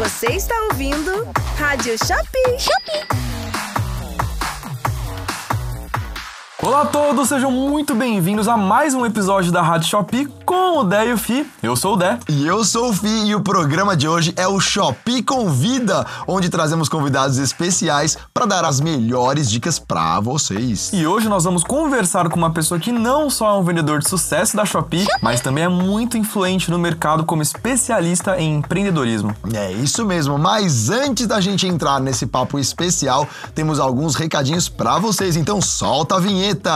Você está ouvindo Rádio Shopping. Shopping. Olá a todos, sejam muito bem-vindos a mais um episódio da Rádio Shopee com o Dé e o Fi. Eu sou o Dé. E eu sou o Fi e o programa de hoje é o Shopee Convida, onde trazemos convidados especiais para dar as melhores dicas para vocês. E hoje nós vamos conversar com uma pessoa que não só é um vendedor de sucesso da Shopee, mas também é muito influente no mercado como especialista em empreendedorismo. É isso mesmo, mas antes da gente entrar nesse papo especial, temos alguns recadinhos para vocês, então solta a vinheta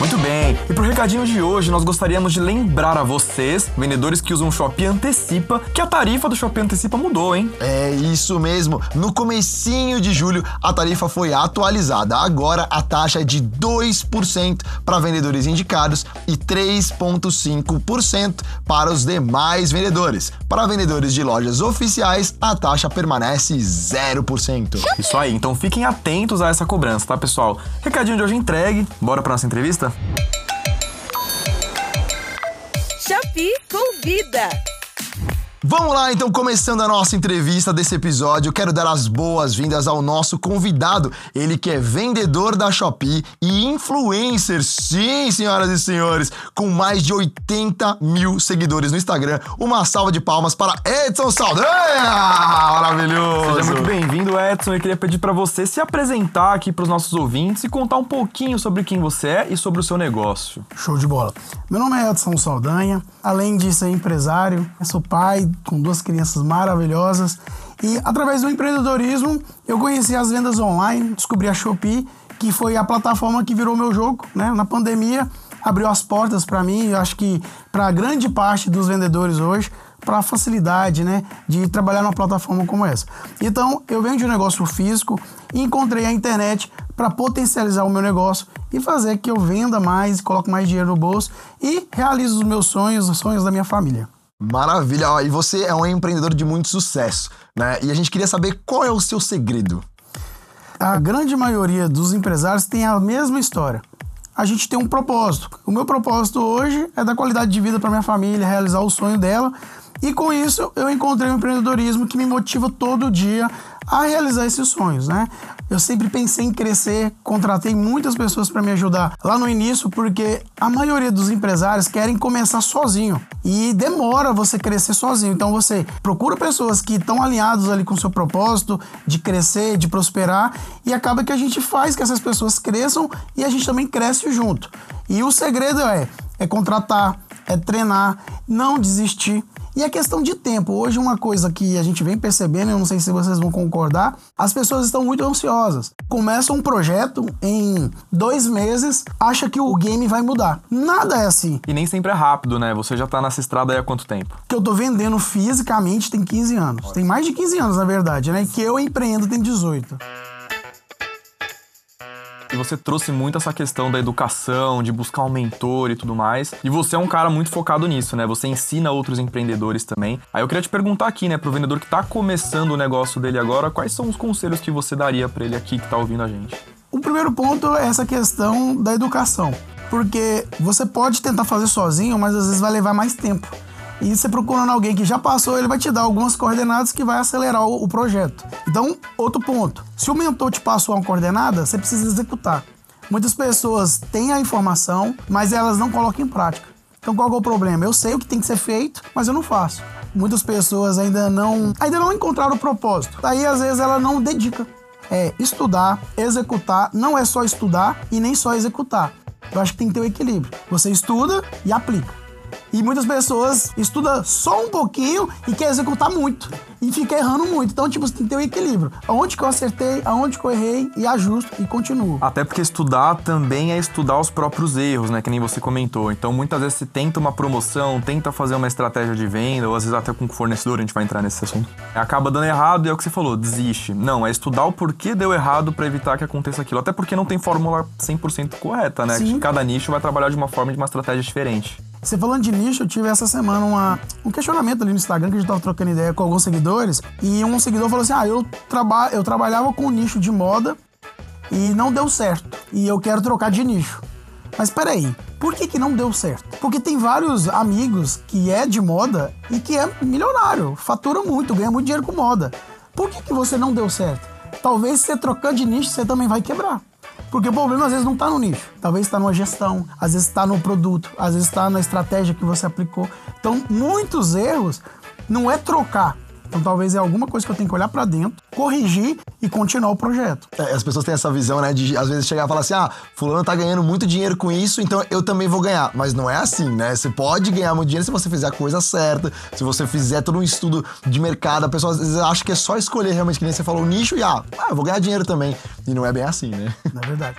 Muito bem, e pro recadinho de hoje, nós gostaríamos de lembrar a vocês, vendedores que usam o Shopee Antecipa, que a tarifa do Shopee Antecipa mudou, hein? É isso mesmo. No comecinho de julho, a tarifa foi atualizada. Agora a taxa é de 2% para vendedores indicados e 3,5% para os demais vendedores. Para vendedores de lojas oficiais, a taxa permanece 0%. Isso aí, então fiquem atentos a essa cobrança, tá, pessoal? Recadinho de hoje entregue. Bora para nossa entrevista? Shopee convida! Vamos lá, então, começando a nossa entrevista desse episódio, quero dar as boas-vindas ao nosso convidado, ele que é vendedor da Shopee e influencer, sim, senhoras e senhores, com mais de 80 mil seguidores no Instagram. Uma salva de palmas para Edson Saldanha! Maravilhoso! Seja muito bem-vindo, Edson. Eu queria pedir para você se apresentar aqui para os nossos ouvintes e contar um pouquinho sobre quem você é e sobre o seu negócio. Show de bola. Meu nome é Edson Saldanha, além de ser empresário, eu sou pai, com duas crianças maravilhosas. E através do empreendedorismo, eu conheci as vendas online, descobri a Shopee, que foi a plataforma que virou meu jogo, né? Na pandemia, abriu as portas para mim, eu acho que para grande parte dos vendedores hoje, para a facilidade, né, de trabalhar numa plataforma como essa. Então, eu venho de um negócio físico e encontrei a internet para potencializar o meu negócio e fazer que eu venda mais, coloque mais dinheiro no bolso e realize os meus sonhos, os sonhos da minha família. Maravilha! Ó, e você é um empreendedor de muito sucesso, né? E a gente queria saber qual é o seu segredo. A grande maioria dos empresários tem a mesma história. A gente tem um propósito. O meu propósito hoje é dar qualidade de vida para minha família, realizar o sonho dela. E com isso eu encontrei um empreendedorismo que me motiva todo dia a realizar esses sonhos, né? Eu sempre pensei em crescer, contratei muitas pessoas para me ajudar lá no início, porque a maioria dos empresários querem começar sozinho e demora você crescer sozinho. Então você procura pessoas que estão alinhados ali com o seu propósito de crescer, de prosperar e acaba que a gente faz que essas pessoas cresçam e a gente também cresce junto. E o segredo é é contratar, é treinar, não desistir e a questão de tempo. Hoje, uma coisa que a gente vem percebendo, eu não sei se vocês vão concordar, as pessoas estão muito ansiosas. Começa um projeto em dois meses, acha que o game vai mudar. Nada é assim. E nem sempre é rápido, né? Você já tá nessa estrada aí há quanto tempo? Que eu tô vendendo fisicamente tem 15 anos. Tem mais de 15 anos, na verdade, né? Que eu empreendo tem 18. E você trouxe muito essa questão da educação, de buscar um mentor e tudo mais. E você é um cara muito focado nisso, né? Você ensina outros empreendedores também. Aí eu queria te perguntar aqui, né, pro vendedor que tá começando o negócio dele agora, quais são os conselhos que você daria para ele aqui que tá ouvindo a gente? O primeiro ponto é essa questão da educação. Porque você pode tentar fazer sozinho, mas às vezes vai levar mais tempo. E você procurando alguém que já passou, ele vai te dar algumas coordenadas que vai acelerar o, o projeto. Então, outro ponto. Se o mentor te passou uma coordenada, você precisa executar. Muitas pessoas têm a informação, mas elas não colocam em prática. Então qual é o problema? Eu sei o que tem que ser feito, mas eu não faço. Muitas pessoas ainda não, ainda não encontraram o propósito. Daí às vezes ela não dedica. É estudar, executar, não é só estudar e nem só executar. Eu acho que tem que ter o um equilíbrio. Você estuda e aplica. E muitas pessoas estudam só um pouquinho e quer executar muito. E fica errando muito. Então, tipo, você tem que ter um equilíbrio. Aonde que eu acertei, aonde que eu errei, e ajusto e continuo. Até porque estudar também é estudar os próprios erros, né? Que nem você comentou. Então, muitas vezes você tenta uma promoção, tenta fazer uma estratégia de venda, ou às vezes até com o fornecedor, a gente vai entrar nesse assunto. Acaba dando errado e é o que você falou, desiste. Não, é estudar o porquê deu errado para evitar que aconteça aquilo. Até porque não tem fórmula 100% correta, né? Sim. Cada nicho vai trabalhar de uma forma, de uma estratégia diferente. Você falando de nicho, eu tive essa semana uma, um questionamento ali no Instagram que a gente tava trocando ideia com alguns seguidores. E um seguidor falou assim: Ah, eu, traba eu trabalhava com um nicho de moda e não deu certo. E eu quero trocar de nicho. Mas peraí, Por que, que não deu certo? Porque tem vários amigos que é de moda e que é milionário, fatura muito, ganha muito dinheiro com moda. Por que, que você não deu certo? Talvez você trocando de nicho, você também vai quebrar. Porque o problema às vezes não está no nicho, talvez está numa gestão, às vezes está no produto, às vezes está na estratégia que você aplicou. Então, muitos erros não é trocar, então talvez é alguma coisa que eu tenho que olhar para dentro, corrigir e continuar o projeto. É, as pessoas têm essa visão, né, de às vezes chegar e falar assim: ah, fulano tá ganhando muito dinheiro com isso, então eu também vou ganhar. Mas não é assim, né? Você pode ganhar muito dinheiro se você fizer a coisa certa, se você fizer todo um estudo de mercado. A pessoa às vezes acha que é só escolher realmente, que nem você falou, o nicho e ah, ah, eu vou ganhar dinheiro também. E não é bem assim, né? Na verdade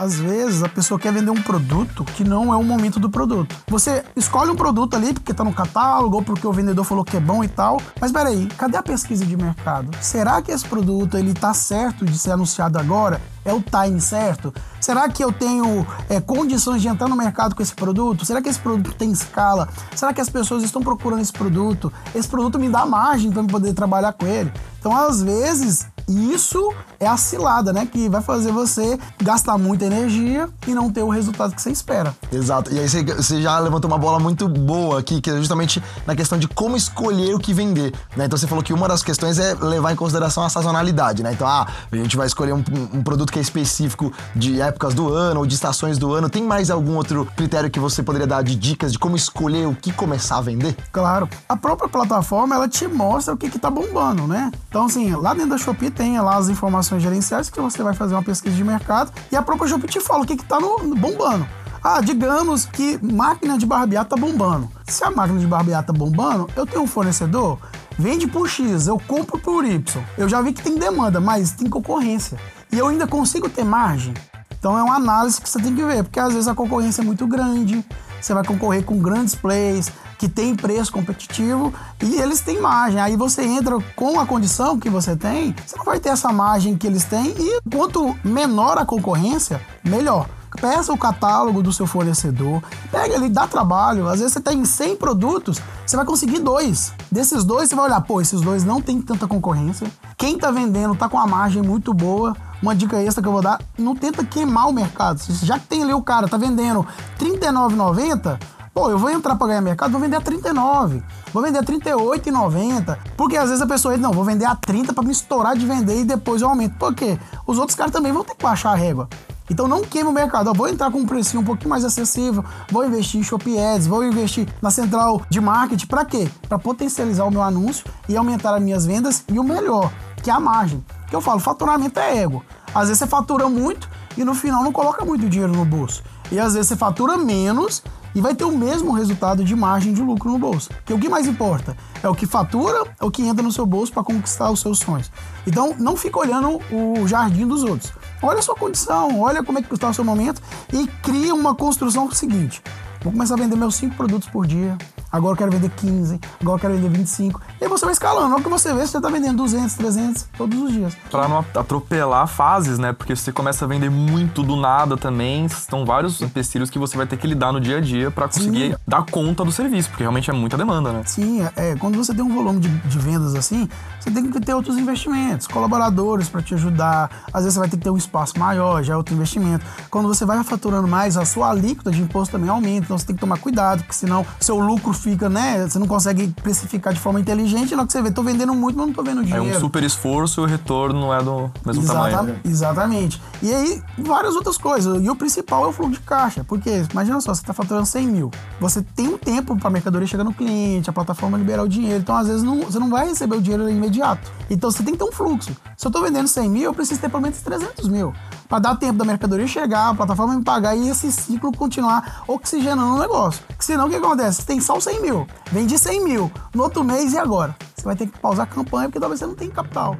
às vezes a pessoa quer vender um produto que não é o momento do produto. Você escolhe um produto ali porque tá no catálogo ou porque o vendedor falou que é bom e tal, mas peraí, cadê a pesquisa de mercado? Será que esse produto ele tá certo de ser anunciado agora? É o time certo? Será que eu tenho é, condições de entrar no mercado com esse produto? Será que esse produto tem escala? Será que as pessoas estão procurando esse produto? Esse produto me dá margem para poder trabalhar com ele? Então, às vezes, isso é a cilada, né? Que vai fazer você gastar muita energia e não ter o resultado que você espera. Exato. E aí você, já levantou uma bola muito boa aqui, que é justamente na questão de como escolher o que vender. Né? Então você falou que uma das questões é levar em consideração a sazonalidade, né? Então, ah, a gente vai escolher um, um produto que é específico de épocas do ano ou de estações do ano. Tem mais algum outro critério que você poderia dar de dicas de como escolher o que começar a vender? Claro. A própria plataforma, ela te mostra o que, que tá bombando, né? Então, assim, lá dentro da Shopee tem lá as informações gerenciais que você vai fazer uma pesquisa de mercado e a própria Shopee te fala o que, tá no bombando. Ah, digamos que máquina de barbear tá bombando. Se a máquina de barbear tá bombando, eu tenho um fornecedor, vende por X, eu compro por Y. Eu já vi que tem demanda, mas tem concorrência. E eu ainda consigo ter margem. Então é uma análise que você tem que ver, porque às vezes a concorrência é muito grande, você vai concorrer com grandes plays, que tem preço competitivo e eles têm margem. Aí você entra com a condição que você tem, você não vai ter essa margem que eles têm e quanto menor a concorrência, melhor. Peça o catálogo do seu fornecedor, pega ele, dá trabalho. Às vezes você tem 100 produtos, você vai conseguir dois. Desses dois, você vai olhar, pô, esses dois não tem tanta concorrência. Quem tá vendendo tá com a margem muito boa. Uma dica extra que eu vou dar, não tenta queimar o mercado. Já que tem ali o cara, tá vendendo R$39,90, Pô, eu vou entrar para ganhar mercado, vou vender a 39, vou vender a 38,90. Porque às vezes a pessoa diz, não, vou vender a 30 para me estourar de vender e depois eu aumento. Por quê? Os outros caras também vão ter que baixar a régua. Então não queime o mercado. Eu vou entrar com um precinho um pouquinho mais acessível, vou investir em Shopee Ads, vou investir na central de marketing. Para quê? Para potencializar o meu anúncio e aumentar as minhas vendas e o melhor, que é a margem. Que eu falo, faturamento é ego. Às vezes você fatura muito e no final não coloca muito dinheiro no bolso. E às vezes você fatura menos e vai ter o mesmo resultado de margem de lucro no bolso. Que o que mais importa é o que fatura, é o que entra no seu bolso para conquistar os seus sonhos. Então, não fica olhando o jardim dos outros. Olha a sua condição, olha como é que está o seu momento e cria uma construção seguinte. Vou começar a vender meus cinco produtos por dia, agora eu quero vender 15, agora eu quero vender 25. E aí você vai escalando. Olha que você vê, você está vendendo 200, 300 todos os dias. Para não atropelar fases, né? Porque se você começa a vender muito do nada também, são vários empecilhos que você vai ter que lidar no dia a dia para conseguir Sim. dar conta do serviço, porque realmente é muita demanda, né? Sim, é, é quando você tem um volume de, de vendas assim, você tem que ter outros investimentos, colaboradores para te ajudar. Às vezes você vai ter que ter um espaço maior, já é outro investimento. Quando você vai faturando mais, a sua alíquota de imposto também aumenta, então você tem que tomar cuidado, porque senão seu lucro fica, né? Você não consegue precificar de forma inteligente, na hora que você vê, tô vendendo muito, mas não tô vendo dinheiro. É um super esforço e o retorno não é do mesmo Exata tamanho. Né? Exatamente. E aí, várias outras coisas. E o principal é o fluxo de caixa. Porque, imagina só, você tá faturando 100 mil. Você tem um tempo pra mercadoria chegar no cliente, a plataforma liberar o dinheiro. Então, às vezes, não, você não vai receber o dinheiro imediato. Então, você tem que ter um fluxo. Se eu tô vendendo 100 mil, eu preciso ter pelo menos 300 mil para dar tempo da mercadoria chegar, a plataforma me pagar e esse ciclo continuar oxigenando o negócio. Porque senão o que acontece? Você tem só 100 mil, vende 100 mil, no outro mês e agora? Você vai ter que pausar a campanha porque talvez você não tenha capital.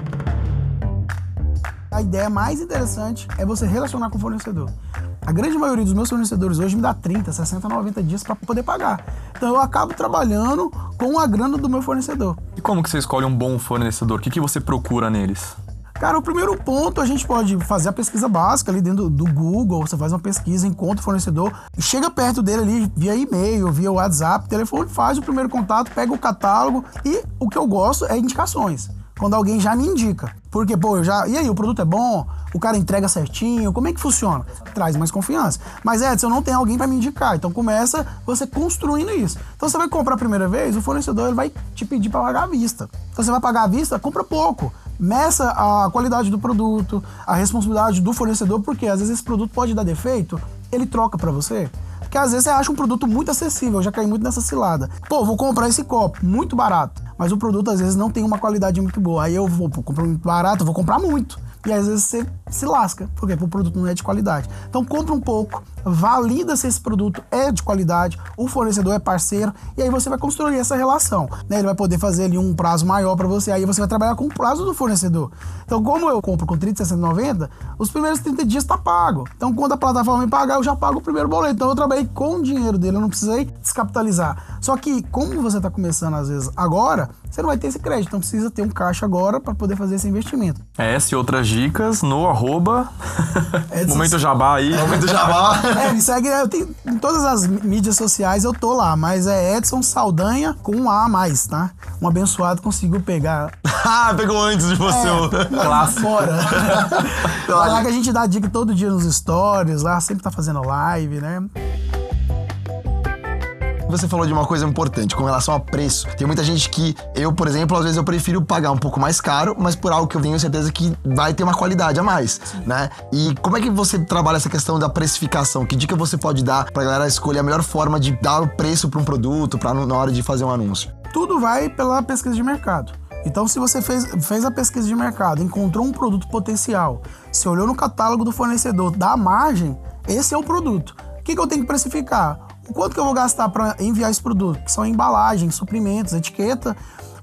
A ideia mais interessante é você relacionar com o fornecedor. A grande maioria dos meus fornecedores hoje me dá 30, 60, 90 dias para poder pagar. Então eu acabo trabalhando com a grana do meu fornecedor. E como que você escolhe um bom fornecedor? O que, que você procura neles? Cara, o primeiro ponto a gente pode fazer a pesquisa básica ali dentro do Google, você faz uma pesquisa, encontra o fornecedor, chega perto dele ali via e-mail, via WhatsApp, telefone, faz o primeiro contato, pega o catálogo e o que eu gosto é indicações. quando alguém já me indica. Porque, pô, eu já. E aí, o produto é bom? O cara entrega certinho? Como é que funciona? Traz mais confiança. Mas, Edson, não tem alguém para me indicar. Então começa você construindo isso. Então você vai comprar a primeira vez, o fornecedor ele vai te pedir para pagar à vista. Então você vai pagar à vista, compra pouco. Meça a qualidade do produto, a responsabilidade do fornecedor, porque às vezes esse produto pode dar defeito, ele troca para você. Porque às vezes você acha um produto muito acessível, já caí muito nessa cilada. Pô, vou comprar esse copo, muito barato. Mas o produto às vezes não tem uma qualidade muito boa. Aí eu vou comprar muito barato, vou comprar muito. E às vezes você se lasca, porque o produto não é de qualidade. Então compra um pouco, valida se esse produto é de qualidade, o fornecedor é parceiro, e aí você vai construir essa relação. Né? Ele vai poder fazer ali um prazo maior para você, aí você vai trabalhar com o prazo do fornecedor. Então, como eu compro com 30, 60, 90, os primeiros 30 dias tá pago. Então, quando a plataforma me pagar, eu já pago o primeiro boleto. Então, eu trabalhei com o dinheiro dele, eu não precisei descapitalizar. Só que, como você está começando às vezes agora, você não vai ter esse crédito, então precisa ter um caixa agora para poder fazer esse investimento. Essa e outras dicas no arroba. Momento Jabá aí. Momento Jabá. É, me segue, eu tenho, em todas as mídias sociais eu tô lá, mas é Edson Saldanha com um A a mais, tá? Um abençoado conseguiu pegar. ah, pegou antes de você. É, lá fora. lá que a gente dá dica todo dia nos stories, lá sempre tá fazendo live, né? Você falou de uma coisa importante com relação a preço. Tem muita gente que eu, por exemplo, às vezes eu prefiro pagar um pouco mais caro, mas por algo que eu tenho certeza que vai ter uma qualidade a mais, né? E como é que você trabalha essa questão da precificação? Que dica você pode dar pra galera escolher a melhor forma de dar o preço para um produto, para na hora de fazer um anúncio? Tudo vai pela pesquisa de mercado. Então, se você fez, fez a pesquisa de mercado, encontrou um produto potencial, se olhou no catálogo do fornecedor, dá margem, esse é o produto. O que, que eu tenho que precificar? O quanto que eu vou gastar para enviar esse produto? Que são embalagens, suprimentos, etiqueta,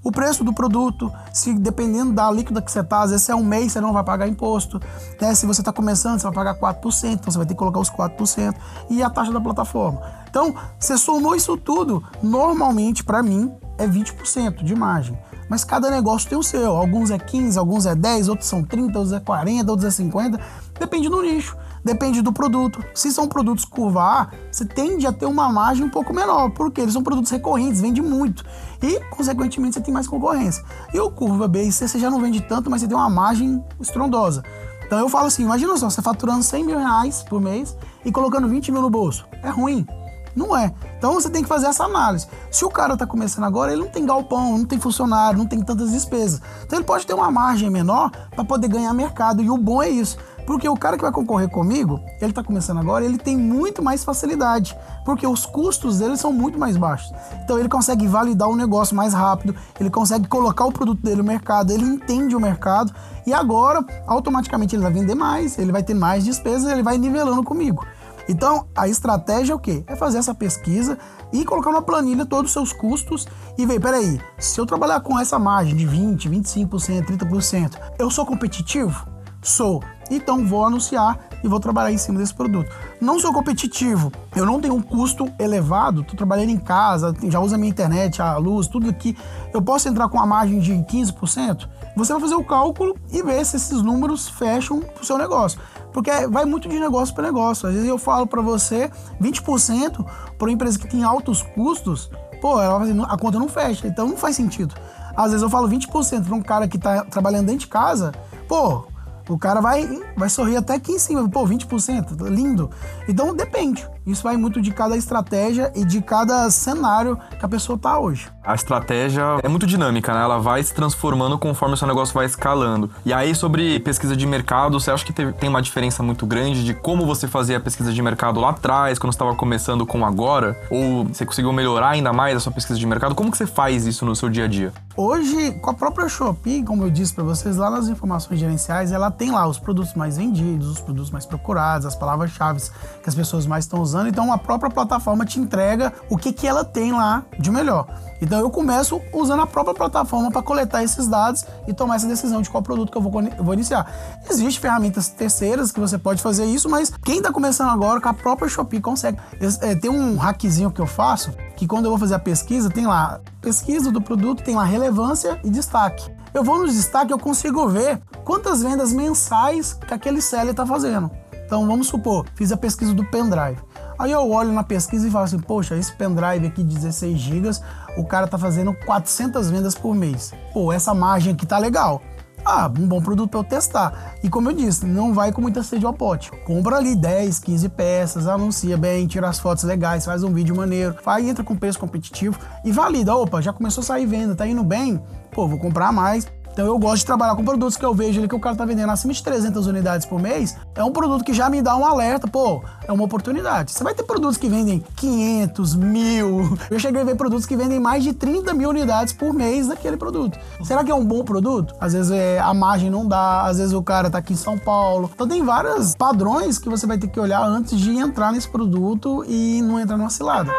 o preço do produto, se dependendo da líquida que você está, às vezes se é um mês, você não vai pagar imposto. Né? Se você está começando, você vai pagar 4%, então você vai ter que colocar os 4% e a taxa da plataforma. Então, você somou isso tudo, normalmente, para mim, é 20% de margem. Mas cada negócio tem o seu. Alguns é 15, alguns é 10, outros são 30, outros é 40, outros é 50. Depende do nicho. Depende do produto. Se são produtos curva A, você tende a ter uma margem um pouco menor, porque eles são produtos recorrentes, vende muito. E, consequentemente, você tem mais concorrência. E o curva B e C você já não vende tanto, mas você tem uma margem estrondosa. Então eu falo assim, imagina só, você faturando 100 mil reais por mês e colocando 20 mil no bolso. É ruim? Não é. Então você tem que fazer essa análise. Se o cara está começando agora, ele não tem galpão, não tem funcionário, não tem tantas despesas. Então ele pode ter uma margem menor para poder ganhar mercado. E o bom é isso. Porque o cara que vai concorrer comigo, ele está começando agora, ele tem muito mais facilidade, porque os custos dele são muito mais baixos. Então ele consegue validar o negócio mais rápido, ele consegue colocar o produto dele no mercado, ele entende o mercado e agora automaticamente ele vai vender mais, ele vai ter mais despesas, ele vai nivelando comigo. Então, a estratégia é o quê? É fazer essa pesquisa e colocar na planilha todos os seus custos e ver, peraí, se eu trabalhar com essa margem de 20, 25%, 30%, eu sou competitivo? Sou. Então vou anunciar e vou trabalhar em cima desse produto. Não sou competitivo, eu não tenho um custo elevado, estou trabalhando em casa, já uso a minha internet, a luz, tudo aqui. Eu posso entrar com uma margem de 15%? Você vai fazer o cálculo e ver se esses números fecham o seu negócio. Porque vai muito de negócio para negócio. Às vezes eu falo para você 20% para uma empresa que tem altos custos, pô, ela vai dizer, a conta não fecha, então não faz sentido. Às vezes eu falo 20% para um cara que está trabalhando dentro de casa, pô, o cara vai, vai sorrir até aqui em cima. Pô, 20%, lindo. Então depende. Isso vai muito de cada estratégia e de cada cenário que a pessoa tá hoje. A estratégia é muito dinâmica, né? Ela vai se transformando conforme o seu negócio vai escalando. E aí, sobre pesquisa de mercado, você acha que tem uma diferença muito grande de como você fazia a pesquisa de mercado lá atrás, quando estava começando com agora? Ou você conseguiu melhorar ainda mais a sua pesquisa de mercado? Como que você faz isso no seu dia a dia? Hoje, com a própria Shopee, como eu disse para vocês, lá nas informações gerenciais, ela tem lá os produtos mais vendidos, os produtos mais procurados, as palavras-chave que as pessoas mais estão usando então a própria plataforma te entrega o que, que ela tem lá de melhor. Então eu começo usando a própria plataforma para coletar esses dados e tomar essa decisão de qual produto que eu vou, vou iniciar. Existem ferramentas terceiras que você pode fazer isso, mas quem está começando agora com a própria Shopee consegue. É, tem um hackzinho que eu faço que quando eu vou fazer a pesquisa, tem lá pesquisa do produto, tem lá relevância e destaque. Eu vou no destaque, eu consigo ver quantas vendas mensais que aquele seller está fazendo. Então vamos supor, fiz a pesquisa do pendrive. Aí eu olho na pesquisa e falo assim, poxa, esse pendrive aqui de 16 GB, o cara tá fazendo 400 vendas por mês. Pô, essa margem aqui tá legal. Ah, um bom produto para eu testar. E como eu disse, não vai com muita sede ao pote. Compra ali 10, 15 peças, anuncia bem, tira as fotos legais, faz um vídeo maneiro, vai, entra com preço competitivo e valida. Opa, já começou a sair venda, tá indo bem? Pô, vou comprar mais então eu gosto de trabalhar com produtos que eu vejo ali que o cara tá vendendo acima de 300 unidades por mês. É um produto que já me dá um alerta, pô, é uma oportunidade. Você vai ter produtos que vendem 500, mil. Eu cheguei a ver produtos que vendem mais de 30 mil unidades por mês daquele produto. Será que é um bom produto? Às vezes é, a margem não dá, às vezes o cara tá aqui em São Paulo. Então tem vários padrões que você vai ter que olhar antes de entrar nesse produto e não entrar numa cilada.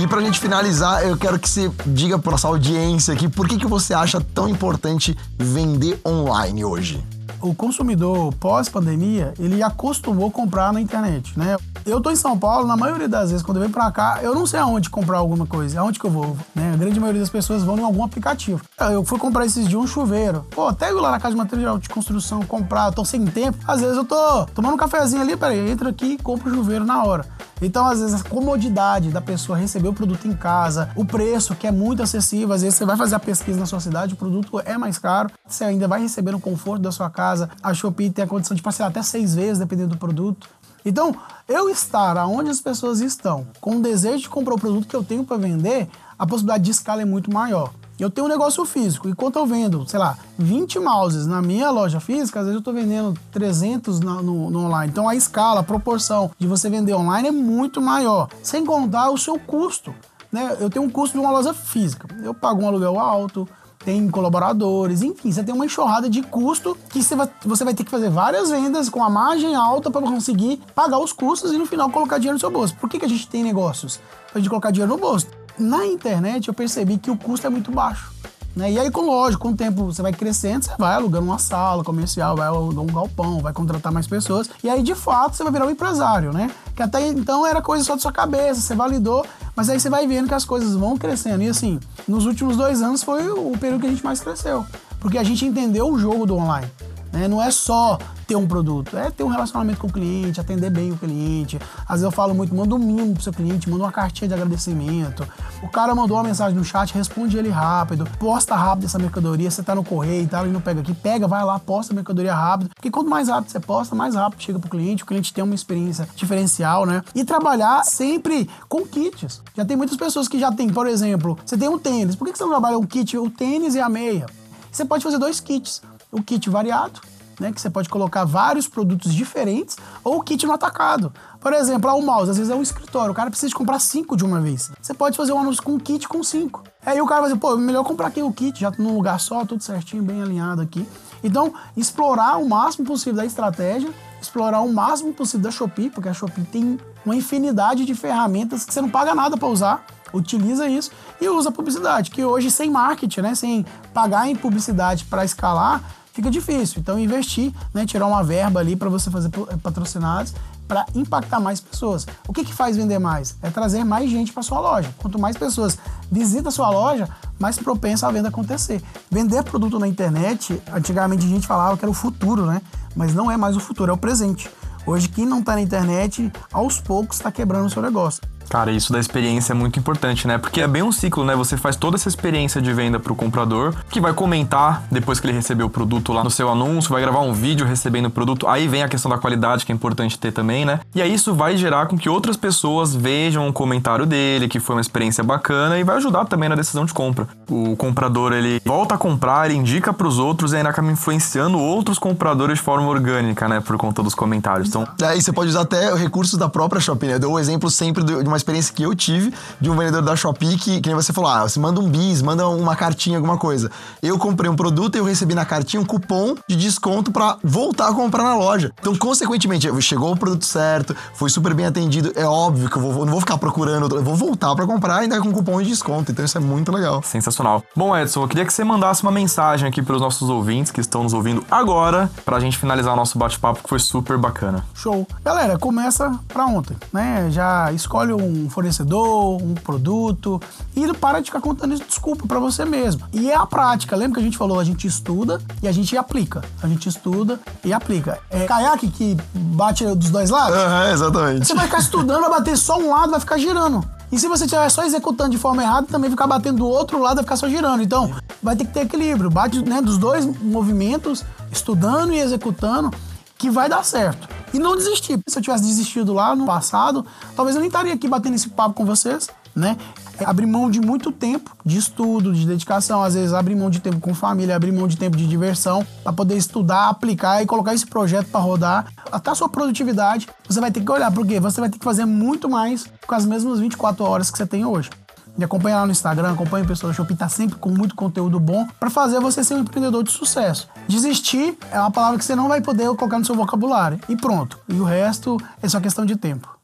E pra gente finalizar, eu quero que você diga pra nossa audiência aqui por que, que você acha tão importante vender online hoje. O consumidor pós-pandemia, ele acostumou comprar na internet, né? Eu tô em São Paulo, na maioria das vezes, quando eu venho pra cá, eu não sei aonde comprar alguma coisa, aonde que eu vou, né? A grande maioria das pessoas vão em algum aplicativo. Eu fui comprar esses dias um chuveiro. Pô, até eu lá na casa de material de construção comprar, tô sem tempo. Às vezes eu tô tomando um cafezinho ali, peraí, entra aqui e compro o chuveiro na hora. Então, às vezes, a comodidade da pessoa receber o produto em casa, o preço, que é muito acessível, às vezes você vai fazer a pesquisa na sua cidade, o produto é mais caro, você ainda vai receber no conforto da sua casa. A Shopee tem a condição de parcelar até seis vezes, dependendo do produto. Então, eu estar onde as pessoas estão, com o desejo de comprar o produto que eu tenho para vender, a possibilidade de escala é muito maior. Eu tenho um negócio físico, enquanto eu vendo, sei lá, 20 mouses na minha loja física, às vezes eu estou vendendo 300 no, no, no, online. Então a escala, a proporção de você vender online é muito maior. Sem contar o seu custo. Né? Eu tenho um custo de uma loja física. Eu pago um aluguel alto, tem colaboradores, enfim, você tem uma enxurrada de custo que você vai, você vai ter que fazer várias vendas com a margem alta para conseguir pagar os custos e no final colocar dinheiro no seu bolso. Por que, que a gente tem negócios? Pra gente colocar dinheiro no bolso. Na internet eu percebi que o custo é muito baixo. Né? E aí, com lógico, com o tempo você vai crescendo, você vai alugando uma sala comercial, vai alugar um galpão, vai contratar mais pessoas. E aí, de fato, você vai virar um empresário, né? Que até então era coisa só da sua cabeça, você validou, mas aí você vai vendo que as coisas vão crescendo. E assim, nos últimos dois anos foi o período que a gente mais cresceu. Porque a gente entendeu o jogo do online. Né? Não é só ter um produto, é ter um relacionamento com o cliente, atender bem o cliente. Às vezes eu falo muito, manda um mimo pro seu cliente, manda uma cartinha de agradecimento. O cara mandou uma mensagem no chat, responde ele rápido, posta rápido essa mercadoria, você tá no correio e tal, e não pega aqui, pega, vai lá, posta a mercadoria rápido. Porque quanto mais rápido você posta, mais rápido chega pro cliente, o cliente tem uma experiência diferencial, né? E trabalhar sempre com kits. Já tem muitas pessoas que já tem, por exemplo, você tem um tênis, por que você não trabalha um kit, o tênis e a meia? Você pode fazer dois kits o kit variado, né, que você pode colocar vários produtos diferentes, ou o kit no atacado. Por exemplo, o mouse, às vezes é um escritório, o cara precisa de comprar cinco de uma vez. Você pode fazer um anúncio com um kit com cinco. Aí o cara vai dizer, pô, melhor comprar aqui o kit, já num lugar só, tudo certinho, bem alinhado aqui. Então, explorar o máximo possível da estratégia, explorar o máximo possível da Shopee, porque a Shopee tem uma infinidade de ferramentas que você não paga nada para usar utiliza isso e usa publicidade, que hoje sem marketing, né, sem pagar em publicidade para escalar, fica difícil. Então, investir, né, tirar uma verba ali para você fazer eh, patrocinados para impactar mais pessoas. O que, que faz vender mais? É trazer mais gente para sua loja. Quanto mais pessoas visitam a sua loja, mais propensa a venda acontecer. Vender produto na internet, antigamente a gente falava que era o futuro, né? Mas não é mais o futuro, é o presente. Hoje, quem não está na internet, aos poucos está quebrando o seu negócio. Cara, isso da experiência é muito importante, né? Porque é bem um ciclo, né? Você faz toda essa experiência de venda pro comprador, que vai comentar depois que ele recebeu o produto lá no seu anúncio, vai gravar um vídeo recebendo o produto. Aí vem a questão da qualidade, que é importante ter também, né? E aí isso vai gerar com que outras pessoas vejam o comentário dele, que foi uma experiência bacana e vai ajudar também na decisão de compra. O comprador, ele volta a comprar, ele indica pros outros e ainda acaba influenciando outros compradores de forma orgânica, né? Por conta dos comentários. Então... Aí você pode usar até recursos da própria Shopee, né? Eu dou o exemplo sempre de uma experiência que eu tive de um vendedor da Shopee que, que nem você falou, ah, você manda um bis, manda uma cartinha, alguma coisa. Eu comprei um produto e eu recebi na cartinha um cupom de desconto para voltar a comprar na loja. Então, consequentemente, chegou o produto certo, foi super bem atendido. É óbvio que eu vou, não vou ficar procurando, eu vou voltar para comprar ainda com cupom de desconto. Então, isso é muito legal. Sensacional. Bom, Edson, eu queria que você mandasse uma mensagem aqui para os nossos ouvintes que estão nos ouvindo agora, para a gente finalizar o nosso bate-papo, que foi super bacana. Show. Galera, começa para ontem, né? Já escolhe um um fornecedor, um produto, e para de ficar contando isso, desculpa para você mesmo. E é a prática, lembra que a gente falou, a gente estuda e a gente aplica. A gente estuda e aplica. É caiaque que bate dos dois lados? Aham, exatamente. Você vai ficar estudando, vai bater só um lado, vai ficar girando. E se você estiver só executando de forma errada, também ficar batendo do outro lado, vai ficar só girando. Então, vai ter que ter equilíbrio. Bate né, dos dois movimentos, estudando e executando, que vai dar certo. E não desistir. Se eu tivesse desistido lá no passado, talvez eu nem estaria aqui batendo esse papo com vocês, né? É abrir mão de muito tempo de estudo, de dedicação, às vezes abrir mão de tempo com família, abrir mão de tempo de diversão para poder estudar, aplicar e colocar esse projeto para rodar. Até a sua produtividade, você vai ter que olhar porque você vai ter que fazer muito mais com as mesmas 24 horas que você tem hoje. Me acompanha lá no Instagram, acompanha o pessoal da Shopee, tá sempre com muito conteúdo bom para fazer você ser um empreendedor de sucesso. Desistir é uma palavra que você não vai poder colocar no seu vocabulário. E pronto. E o resto é só questão de tempo.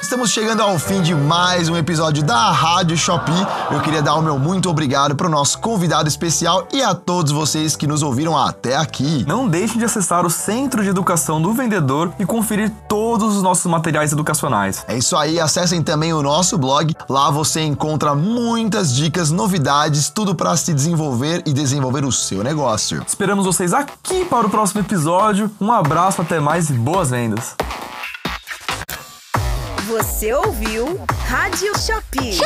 Estamos chegando ao fim de mais um episódio da Rádio Shopee. Eu queria dar o meu muito obrigado para o nosso convidado especial e a todos vocês que nos ouviram até aqui. Não deixem de acessar o Centro de Educação do Vendedor e conferir todos os nossos materiais educacionais. É isso aí, acessem também o nosso blog. Lá você encontra muitas dicas, novidades, tudo para se desenvolver e desenvolver o seu negócio. Esperamos vocês aqui para o próximo episódio. Um abraço, até mais e boas vendas. Você ouviu Rádio Shopee.